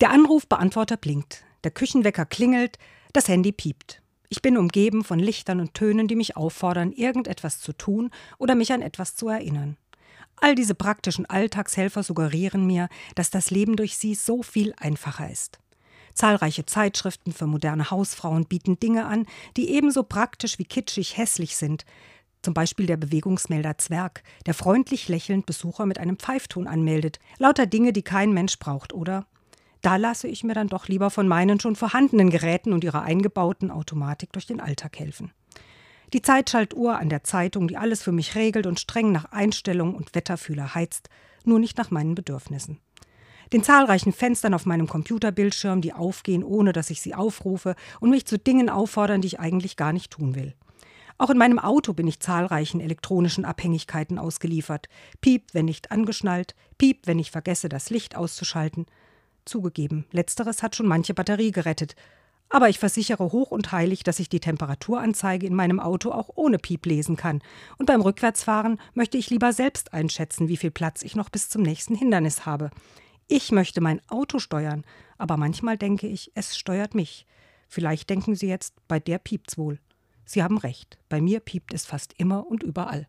Der Anrufbeantworter blinkt, der Küchenwecker klingelt, das Handy piept. Ich bin umgeben von Lichtern und Tönen, die mich auffordern, irgendetwas zu tun oder mich an etwas zu erinnern. All diese praktischen Alltagshelfer suggerieren mir, dass das Leben durch sie so viel einfacher ist. Zahlreiche Zeitschriften für moderne Hausfrauen bieten Dinge an, die ebenso praktisch wie kitschig hässlich sind. Zum Beispiel der Bewegungsmelder Zwerg, der freundlich lächelnd Besucher mit einem Pfeifton anmeldet. Lauter Dinge, die kein Mensch braucht, oder? Da lasse ich mir dann doch lieber von meinen schon vorhandenen Geräten und ihrer eingebauten Automatik durch den Alltag helfen. Die Zeitschaltuhr an der Zeitung, die alles für mich regelt und streng nach Einstellung und Wetterfühler heizt, nur nicht nach meinen Bedürfnissen. Den zahlreichen Fenstern auf meinem Computerbildschirm, die aufgehen, ohne dass ich sie aufrufe und mich zu Dingen auffordern, die ich eigentlich gar nicht tun will. Auch in meinem Auto bin ich zahlreichen elektronischen Abhängigkeiten ausgeliefert. Piep, wenn nicht angeschnallt, piep, wenn ich vergesse, das Licht auszuschalten, Zugegeben, letzteres hat schon manche Batterie gerettet. Aber ich versichere hoch und heilig, dass ich die Temperaturanzeige in meinem Auto auch ohne Piep lesen kann. Und beim Rückwärtsfahren möchte ich lieber selbst einschätzen, wie viel Platz ich noch bis zum nächsten Hindernis habe. Ich möchte mein Auto steuern, aber manchmal denke ich, es steuert mich. Vielleicht denken Sie jetzt, bei der piept's wohl. Sie haben recht, bei mir piept es fast immer und überall.